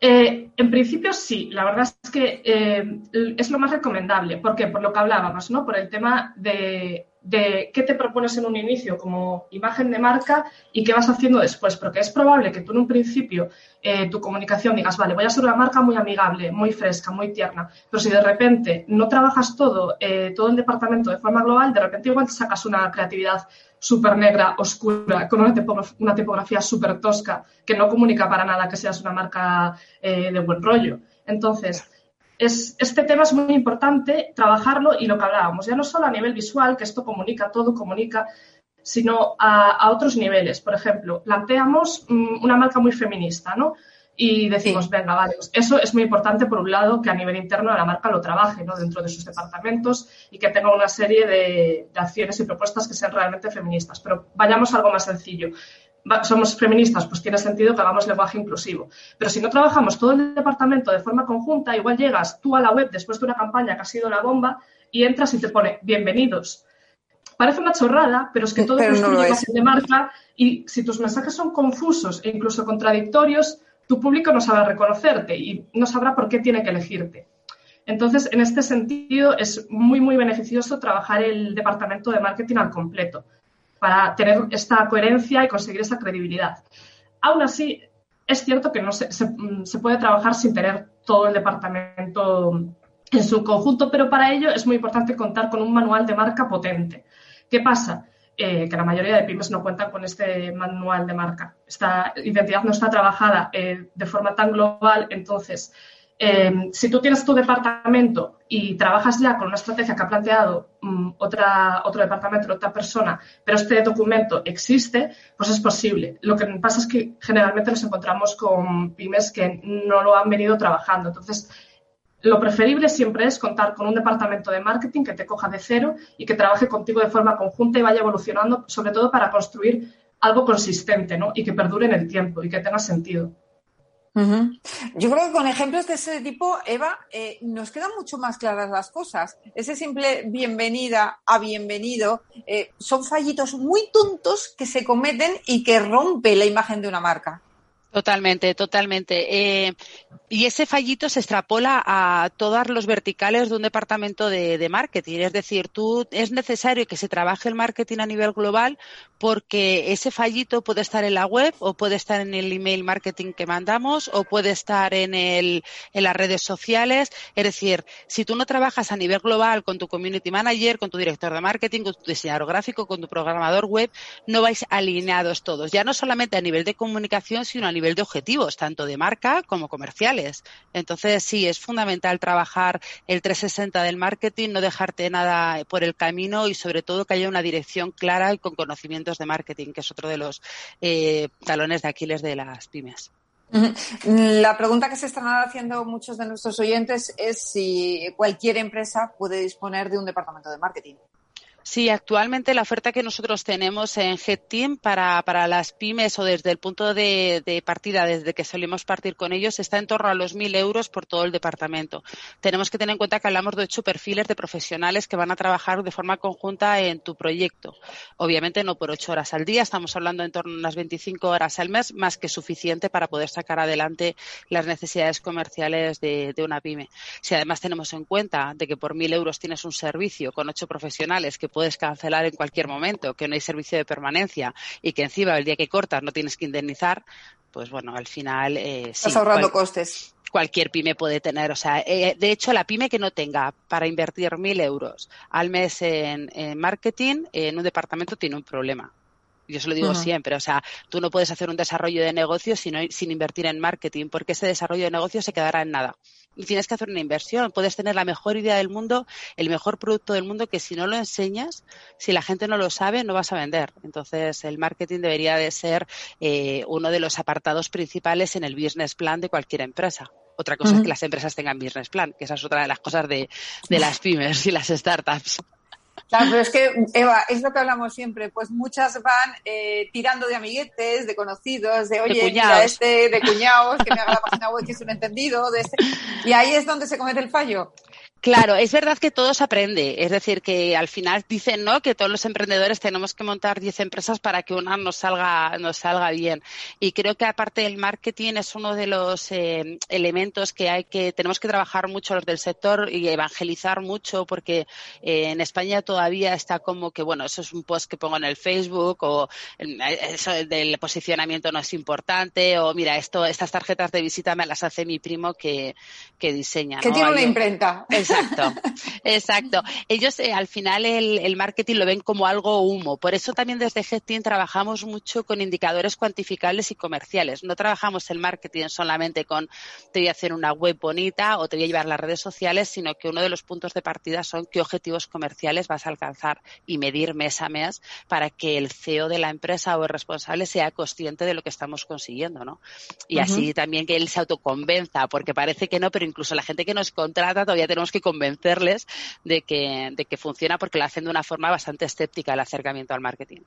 Eh, en principio sí, la verdad es que eh, es lo más recomendable. ¿Por qué? Por lo que hablábamos, ¿no? Por el tema de de qué te propones en un inicio como imagen de marca y qué vas haciendo después, porque es probable que tú en un principio eh, tu comunicación digas, vale, voy a ser una marca muy amigable, muy fresca, muy tierna, pero si de repente no trabajas todo, eh, todo el departamento de forma global, de repente igual te sacas una creatividad súper negra, oscura, con una, tipografía súper tosca, que no comunica para nada que seas una marca eh, de buen rollo. Entonces, este tema es muy importante trabajarlo y lo que hablábamos, ya no solo a nivel visual, que esto comunica todo, comunica, sino a, otros niveles. Por ejemplo, planteamos mm, una marca muy feminista, ¿no? Y decimos, venga, vale, pues eso es muy importante por un lado que a nivel interno la marca lo trabaje ¿no? dentro de sus departamentos y que tenga una serie de, de acciones y propuestas que sean realmente feministas. Pero vayamos a algo más sencillo somos feministas, pues tiene sentido que hagamos lenguaje inclusivo. Pero si no trabajamos todo el departamento de forma conjunta, igual llegas tú a la web después de una campaña que ha sido la bomba y entras y te pone bienvenidos. Parece una chorrada, pero es que todo es no de marca y si tus mensajes son confusos e incluso contradictorios, tu público no sabrá reconocerte y no sabrá por qué tiene que elegirte. Entonces, en este sentido, es muy, muy beneficioso trabajar el departamento de marketing al completo para tener esta coherencia y conseguir esa credibilidad. Aún así, es cierto que no se, se, puede trabajar sin tener todo el departamento en su conjunto, pero para ello es muy importante contar con un manual de marca potente. ¿Qué pasa? Eh, que la mayoría de pymes no cuentan con este manual de marca. Esta identidad no está trabajada eh, de forma tan global, entonces Em, si tú tienes tu departamento y trabajas ya con una estrategia que ha planteado mm, otra, otro departamento, otra persona, pero este documento existe, pues es posible. Lo que pasa es que generalmente nos encontramos con pymes que no lo han venido trabajando. Entonces, lo preferible siempre es contar con un departamento de marketing que te coja de cero y que trabaje contigo de forma conjunta y vaya evolucionando, sobre todo para construir algo consistente ¿no? y que perdure en el tiempo y que tenga sentido. Yo creo que con ejemplos de ese tipo, Eva, eh, nos quedan mucho más claras las cosas. Ese simple bienvenida a bienvenido eh, son fallitos muy tontos que se cometen y que rompe la imagen de una marca. Totalmente, totalmente. Eh, y ese fallito se extrapola a todos los verticales de un departamento de, de, marketing. Es decir, tú es necesario que se trabaje el marketing a nivel global porque ese fallito puede estar en la web o puede estar en el email marketing que mandamos o puede estar en, el, en las redes sociales. Es decir, si tú no trabajas a nivel global con tu community manager, con tu director de marketing, con tu diseñador gráfico, con tu programador web, no vais alineados todos. Ya no solamente a nivel de comunicación, sino a nivel de objetivos, tanto de marca como comerciales. Entonces, sí, es fundamental trabajar el 360 del marketing, no dejarte nada por el camino y sobre todo que haya una dirección clara y con conocimientos de marketing, que es otro de los eh, talones de Aquiles de las pymes. La pregunta que se están haciendo muchos de nuestros oyentes es si cualquier empresa puede disponer de un departamento de marketing. Sí, actualmente la oferta que nosotros tenemos en HeadTeam para, para las pymes o desde el punto de, partida, desde que solemos partir con ellos, está en torno a los 1.000 euros por todo el departamento. Tenemos que tener en cuenta que hablamos de ocho perfiles de profesionales que van a trabajar de forma conjunta en tu proyecto. Obviamente no por ocho horas al día, estamos hablando en torno a unas 25 horas al mes, más que suficiente para poder sacar adelante las necesidades comerciales de, de una pyme. Si además tenemos en cuenta de que por 1.000 euros tienes un servicio con ocho profesionales que puedes cancelar en cualquier momento, que no hay servicio de permanencia y que encima el día que cortas no tienes que indemnizar, pues bueno, al final eh, Estás sí, ahorrando cual, costes. Cualquier pyme puede tener, o sea, eh, de hecho la pyme que no tenga para invertir mil euros al mes en, en marketing en un departamento tiene un problema. Yo se lo digo uh -huh. siempre, o sea, tú no puedes hacer un desarrollo de negocio sin, sin invertir en marketing, porque ese desarrollo de negocio se quedará en nada y tienes que hacer una inversión. Puedes tener la mejor idea del mundo, el mejor producto del mundo, que si no lo enseñas, si la gente no lo sabe, no vas a vender. Entonces, el marketing debería de ser eh, uno de los apartados principales en el business plan de cualquier empresa. Otra cosa uh -huh. es que las empresas tengan business plan, que esa es otra de las cosas de, de las pymes y las startups. Claro, pero es que, Eva, es lo que hablamos siempre, pues muchas van eh, tirando de amiguetes, de conocidos, de oye, de mira este, de cuñados, que me haga la página web, que es un entendido, de este. Y ahí es donde se comete el fallo. Claro, es verdad que todo se aprende. Es decir, que al final dicen ¿no? que todos los emprendedores tenemos que montar 10 empresas para que una nos salga, nos salga bien. Y creo que aparte del marketing es uno de los eh, elementos que hay que, tenemos que trabajar mucho los del sector y evangelizar mucho porque eh, en España todavía está como que, bueno, eso es un post que pongo en el Facebook o eso del posicionamiento no es importante o mira, esto, estas tarjetas de visita me las hace mi primo que, que diseña. Que ¿no? tiene una imprenta. Exacto, exacto. Ellos eh, al final el, el, marketing lo ven como algo humo. Por eso también desde GetTeam trabajamos mucho con indicadores cuantificables y comerciales. No trabajamos el marketing solamente con te voy a hacer una web bonita o te voy a llevar las redes sociales, sino que uno de los puntos de partida son qué objetivos comerciales vas a alcanzar y medir mes a mes para que el CEO de la empresa o el responsable sea consciente de lo que estamos consiguiendo, ¿no? Y uh -huh. así también que él se autoconvenza, porque parece que no, pero incluso la gente que nos contrata todavía tenemos que convencerles de que, de que funciona porque lo hacen de una forma bastante escéptica el acercamiento al marketing.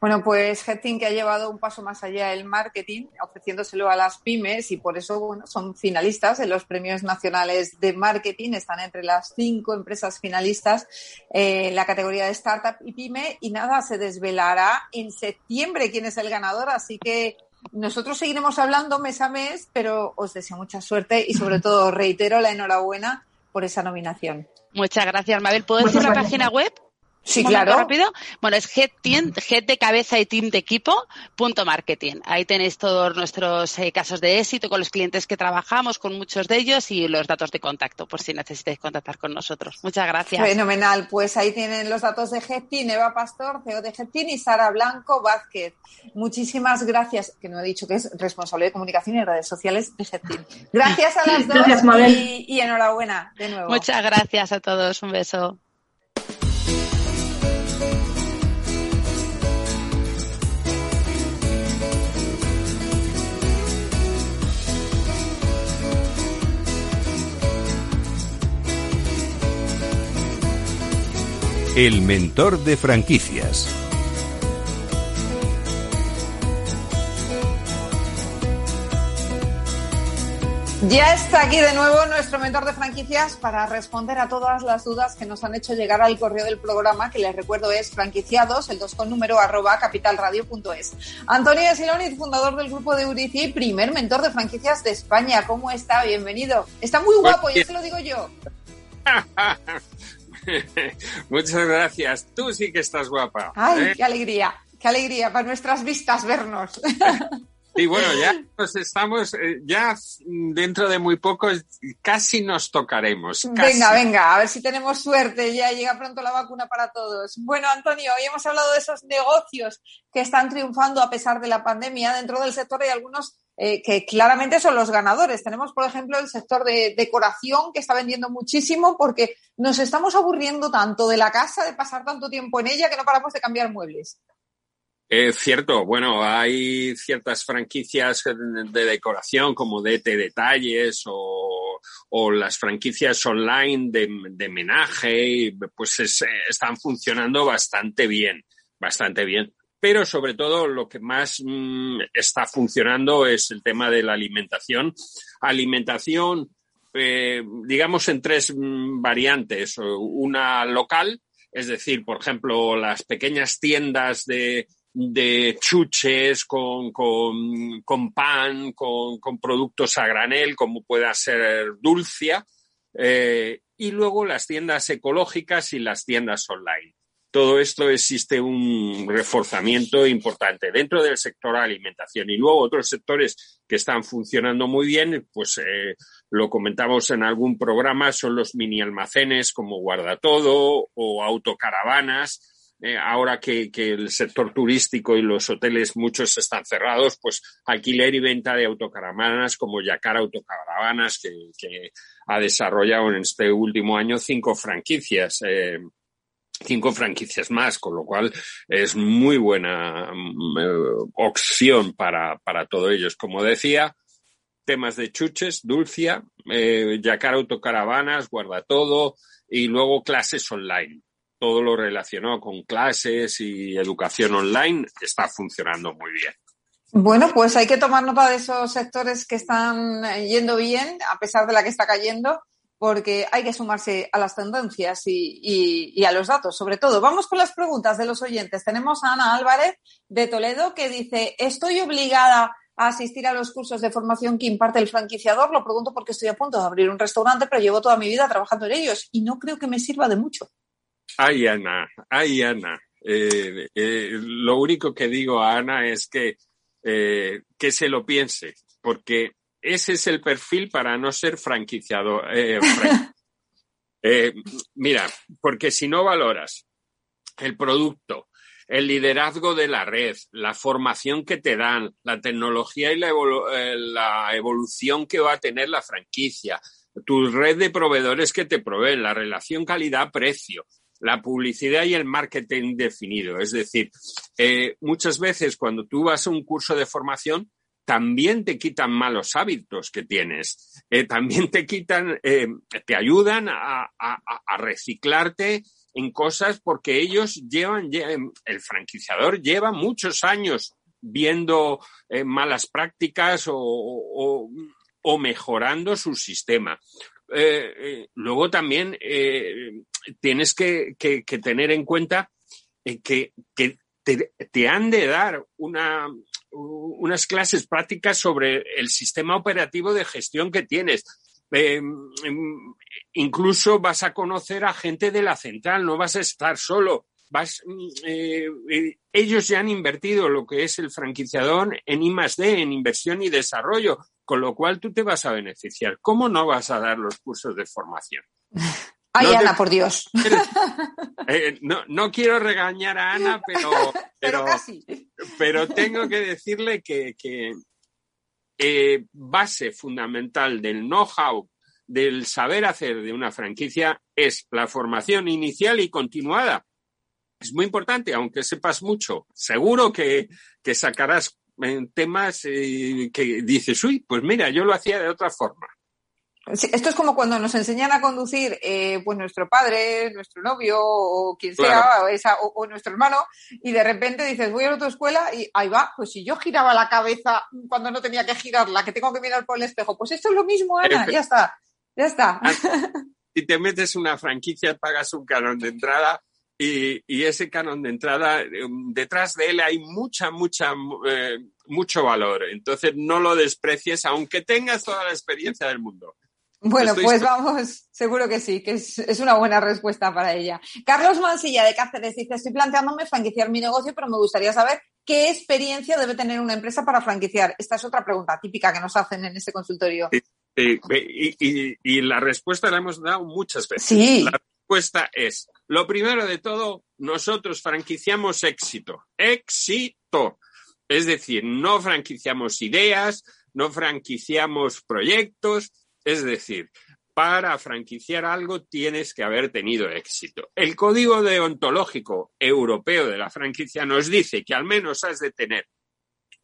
Bueno, pues Headteam que ha llevado un paso más allá el marketing, ofreciéndoselo a las pymes y por eso bueno, son finalistas en los premios nacionales de marketing. Están entre las cinco empresas finalistas eh, en la categoría de startup y pyme y nada, se desvelará en septiembre quién es el ganador. Así que nosotros seguiremos hablando mes a mes, pero os deseo mucha suerte y sobre todo reitero la enhorabuena por esa nominación. Muchas gracias, Mabel. ¿Puedo decir la página web? Sí, claro. rápido. Bueno, es head, team, head de cabeza y team de equipo punto marketing. Ahí tenéis todos nuestros eh, casos de éxito con los clientes que trabajamos, con muchos de ellos y los datos de contacto por si necesitáis contactar con nosotros. Muchas gracias. Fenomenal. Pues ahí tienen los datos de Team, Eva Pastor, CEO de Team y Sara Blanco Vázquez. Muchísimas gracias, que no he dicho que es responsable de comunicación y redes sociales de Team. Gracias a las dos gracias, y, y enhorabuena de nuevo. Muchas gracias a todos. Un beso. El mentor de franquicias. Ya está aquí de nuevo nuestro mentor de franquicias para responder a todas las dudas que nos han hecho llegar al correo del programa, que les recuerdo es franquiciados, el 2 con número arroba capitalradio.es. Antonio Siloniz, fundador del grupo de Urici, primer mentor de franquicias de España. ¿Cómo está? Bienvenido. Está muy guapo, ya se lo digo yo. Muchas gracias. Tú sí que estás guapa. Ay, ¿eh? qué alegría, qué alegría para nuestras vistas vernos. Y bueno, ya nos estamos, eh, ya dentro de muy poco casi nos tocaremos. Venga, venga, a ver si tenemos suerte, ya llega pronto la vacuna para todos. Bueno, Antonio, hoy hemos hablado de esos negocios que están triunfando a pesar de la pandemia. Dentro del sector hay algunos eh, que claramente son los ganadores. Tenemos, por ejemplo, el sector de decoración que está vendiendo muchísimo porque nos estamos aburriendo tanto de la casa, de pasar tanto tiempo en ella, que no paramos de cambiar muebles. Es cierto, bueno, hay ciertas franquicias de decoración como DT Detalles o, o las franquicias online de, de menaje, pues están funcionando bastante bien, bastante bien. Pero sobre todo lo que más mm, está funcionando es el tema de la alimentación. Alimentación, eh, digamos, en tres mm, variantes. Una local, es decir, por ejemplo, las pequeñas tiendas de, chuches con, pan, con, con, productos a granel, como pueda ser Dulcia, eh, y luego las tiendas ecológicas y las tiendas online. Todo esto existe un reforzamiento importante dentro del sector alimentación y luego otros sectores que están funcionando muy bien, pues eh, lo comentamos en algún programa, son los mini almacenes como Guardatodo o autocaravanas, eh, ahora que, el sector turístico y los hoteles muchos están cerrados, pues alquiler y venta de autocaravanas como Yacar Autocaravanas, que, ha desarrollado en este último año cinco franquicias. Eh, cinco franquicias más, con lo cual es muy buena mm, eh, opción para, para todos ellos. Como decía, temas de chuches, Dulcia, eh, Yacar Autocaravanas, Guarda Todo y luego clases online todo lo relacionado con clases y educación online está funcionando muy bien. Bueno, pues hay que tomar nota de esos sectores que están yendo bien, a pesar de la que está cayendo, porque hay que sumarse a las tendencias y, a los datos, sobre todo. Vamos con las preguntas de los oyentes. Tenemos a Ana Álvarez de Toledo que dice, estoy obligada a asistir a los cursos de formación que imparte el franquiciador. Lo pregunto porque estoy a punto de abrir un restaurante, pero llevo toda mi vida trabajando en ellos y no creo que me sirva de mucho. Ay, Ana, ay, Ana. Eh, eh, lo único que digo a Ana es que, eh, que se lo piense, porque ese es el perfil para no ser franquiciado. mira, porque si no valoras el producto, el liderazgo de la red, la formación que te dan, la tecnología y la, la evolución que va a tener la franquicia, tu red de proveedores que te proveen, la relación calidad-precio, la publicidad y el marketing definido. Es decir, eh, muchas veces cuando tú vas a un curso de formación, también te quitan malos hábitos que tienes, eh, también te quitan, eh, te ayudan a, reciclarte en cosas porque ellos llevan, el franquiciador lleva muchos años viendo malas prácticas o, mejorando su sistema. luego también tienes que, tener en cuenta eh, que, te, han de dar unas clases prácticas sobre el sistema operativo de gestión que tienes. Em, em, incluso vas a conocer a gente de la central, no vas a estar solo. Mm, eh, eh, ellos ya han invertido lo que es el franquiciador en I D, en inversión y desarrollo, con lo cual tú te vas a beneficiar. ¿Cómo no vas a dar los cursos de formación? Ay, Ana, por Dios. Eh, no, quiero regañar a Ana, pero, pero, pero, tengo que decirle que, eh, base fundamental del know-how, del saber hacer de una franquicia, es la formación inicial y continuada. Es muy importante, aunque sepas mucho. Seguro que, que sacarás temas eh, que dices, uy, pues mira, yo lo hacía de otra forma. Esto es como cuando nos enseñan a conducir eh, pues nuestro padre, nuestro novio o quien sea, o, nuestro hermano, y de repente dices, voy a la autoescuela y ahí va, pues si yo giraba la cabeza cuando no tenía que girarla, que tengo que mirar por el espejo, pues esto es lo mismo, Ana, ya está, ya está. Si te metes una franquicia, pagas un canon de entrada y, ese canon de entrada, em, detrás de él hay mucha, mucha, eh, mucho valor. Entonces no lo desprecies, aunque tengas toda la experiencia del mundo. Bueno, pues vamos, seguro que sí, que es, una buena respuesta para ella. Carlos Mansilla de Cáceres dice, estoy planteándome franquiciar mi negocio, pero me gustaría saber qué experiencia debe tener una empresa para franquiciar. Esta es otra pregunta típica que nos hacen en este consultorio. y, la respuesta la hemos dado muchas veces. Sí. La respuesta es, lo primero de todo, nosotros franquiciamos éxito. Éxito. Es decir, no franquiciamos ideas, no franquiciamos proyectos, es decir, para franquiciar algo tienes que haber tenido éxito. El código deontológico europeo de la franquicia nos dice que al menos has de tener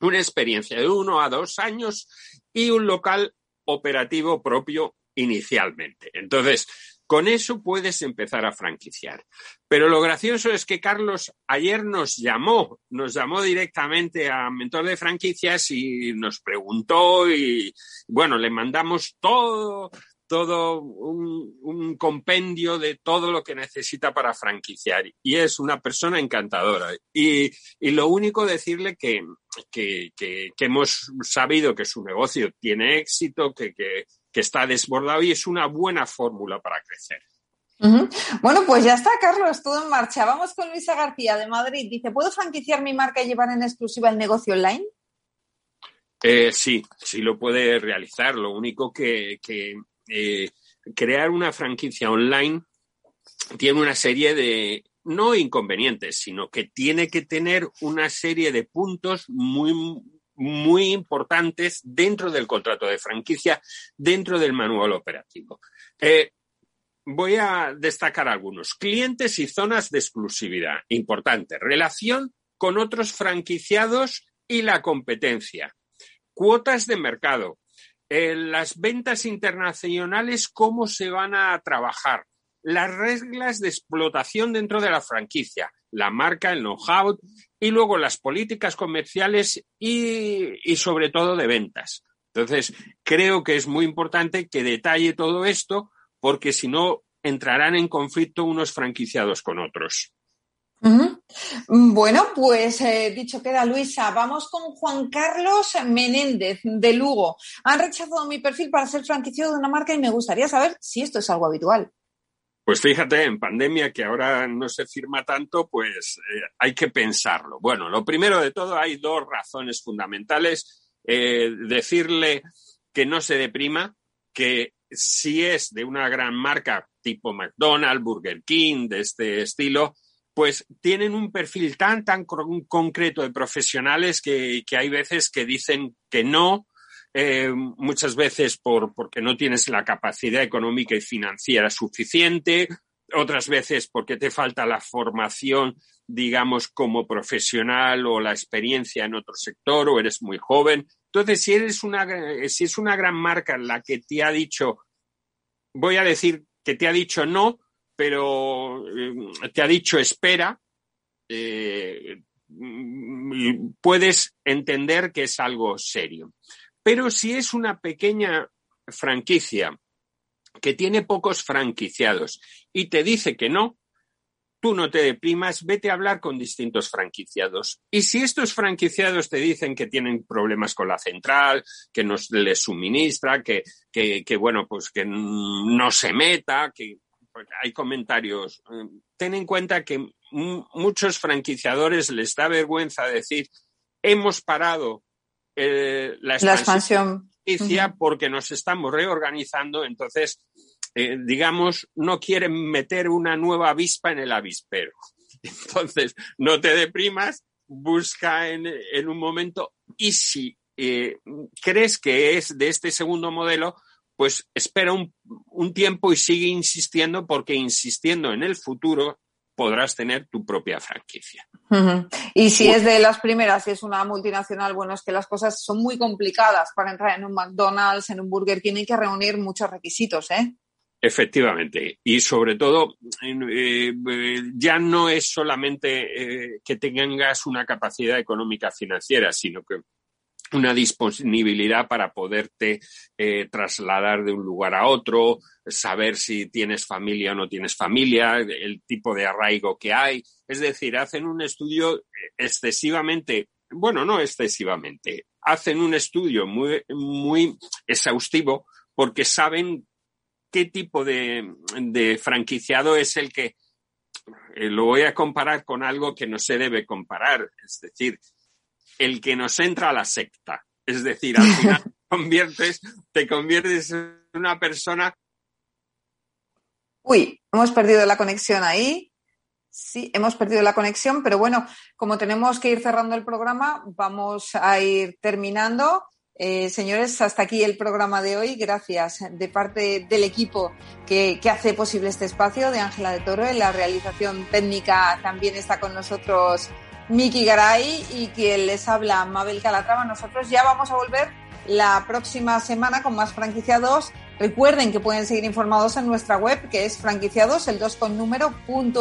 una experiencia de uno a dos años y un local operativo propio inicialmente. Entonces, con eso puedes empezar a franquiciar. Pero lo gracioso es que Carlos ayer nos llamó, nos llamó directamente a Mentor de Franquicias y nos preguntó y bueno, le mandamos todo, todo un, compendio de todo lo que necesita para franquiciar. Y es una persona encantadora. Y, lo único decirle que, que, hemos sabido que su negocio tiene éxito, que, que está desbordado y es una buena fórmula para crecer. Bueno, pues ya está, Carlos, todo en marcha. Vamos con Luisa García de Madrid. Dice, ¿puedo franquiciar mi marca y llevar en exclusiva el negocio online? Eh, sí, sí lo puede realizar. Lo único que, eh, crear una franquicia online tiene una serie de, no inconvenientes, sino que tiene que tener una serie de puntos muy, muy importantes dentro del contrato de franquicia, dentro del manual operativo. Eh, voy a destacar algunos. Clientes y zonas de exclusividad. Importante. Relación con otros franquiciados y la competencia. Cuotas de mercado. Eh, las ventas internacionales, cómo se van a trabajar. Las reglas de explotación dentro de la franquicia. La marca, el know-how y luego las políticas comerciales y, y sobre todo de ventas. Entonces, creo que es muy importante que detalle todo esto porque si no entrarán en conflicto unos franquiciados con otros. Bueno, pues eh, dicho queda Luisa, vamos con Juan Carlos Menéndez de Lugo. Han rechazado mi perfil para ser franquiciado de una marca y me gustaría saber si esto es algo habitual. Pues fíjate, en pandemia que ahora no se firma tanto, pues eh, hay que pensarlo. Bueno, lo primero de todo, hay dos razones fundamentales. Eh, decirle que no se deprima, que si es de una gran marca tipo McDonald's, Burger King, de este estilo, pues tienen un perfil tan, tan concreto de profesionales que, hay veces que dicen que no, eh, muchas veces por, porque no tienes la capacidad económica y financiera suficiente, otras veces porque te falta la formación, digamos, como profesional o la experiencia en otro sector o eres muy joven. Entonces, si eres una, si es una gran marca la que te ha dicho, voy a decir que te ha dicho no, pero eh, te ha dicho espera, eh, puedes entender que es algo serio. Pero si es una pequeña franquicia que tiene pocos franquiciados y te dice que no, tú no te deprimas, vete a hablar con distintos franquiciados. Y si estos franquiciados te dicen que tienen problemas con la central, que no les suministra, que, bueno, pues que no se meta, que hay comentarios. Eh, ten en cuenta que muchos franquiciadores les da vergüenza decir hemos parado eh, la expansión, porque nos estamos reorganizando, entonces eh, digamos, no quieren meter una nueva avispa en el avispero. Entonces, no te deprimas, busca en, un momento y si eh, crees que es de este segundo modelo, pues espera un, tiempo y sigue insistiendo porque insistiendo en el futuro podrás tener tu propia franquicia. Y si es de las primeras, si es una multinacional, bueno, es que las cosas son muy complicadas para entrar en un McDonald's, en un Burger King, hay que reunir muchos requisitos, ¿eh? Efectivamente. Y sobre todo, eh, ya no es solamente eh, que tengas una capacidad económica financiera, sino que una disponibilidad para poderte eh, trasladar de un lugar a otro, saber si tienes familia o no tienes familia, el tipo de arraigo que hay. Es decir, hacen un estudio excesivamente, bueno, no excesivamente, hacen un estudio muy, muy exhaustivo porque saben qué tipo de, franquiciado es el que eh, lo voy a comparar con algo que no se debe comparar, es decir, el que nos entra a la secta. Es decir, al final te conviertes, te conviertes en una persona. Uy, hemos perdido la conexión ahí. Sí, hemos perdido la conexión, pero bueno, como tenemos que ir cerrando el programa, vamos a ir terminando. Eh, señores, hasta aquí el programa de hoy. Gracias de parte del equipo que, hace posible este espacio de Ángela de Toro. En la realización técnica también está con nosotros Miki Garay y quien les habla Mabel Calatrava. Nosotros ya vamos a volver la próxima semana con más franquiciados. Recuerden que pueden seguir informados en nuestra web que es franquiciados, el 2 con número,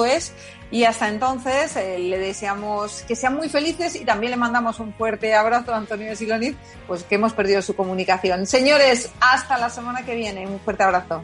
es. Y hasta entonces eh, le deseamos que sean muy felices y también le mandamos un fuerte abrazo a Antonio Siloniz, pues que hemos perdido su comunicación. Señores, hasta la semana que viene. Un fuerte abrazo.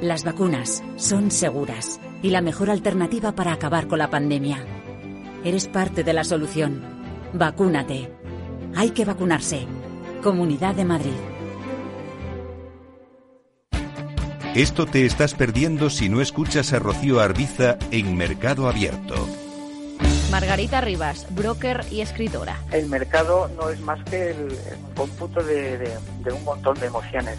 las vacunas son seguras y la mejor alternativa para acabar con la pandemia. Eres parte de la solución. Vacúnate. Hay que vacunarse. Comunidad de Madrid. Esto te estás perdiendo si no escuchas a Rocío Arbiza en Mercado Abierto. Margarita Rivas, broker y escritora. El mercado no es más que el, cómputo de, de un montón de emociones.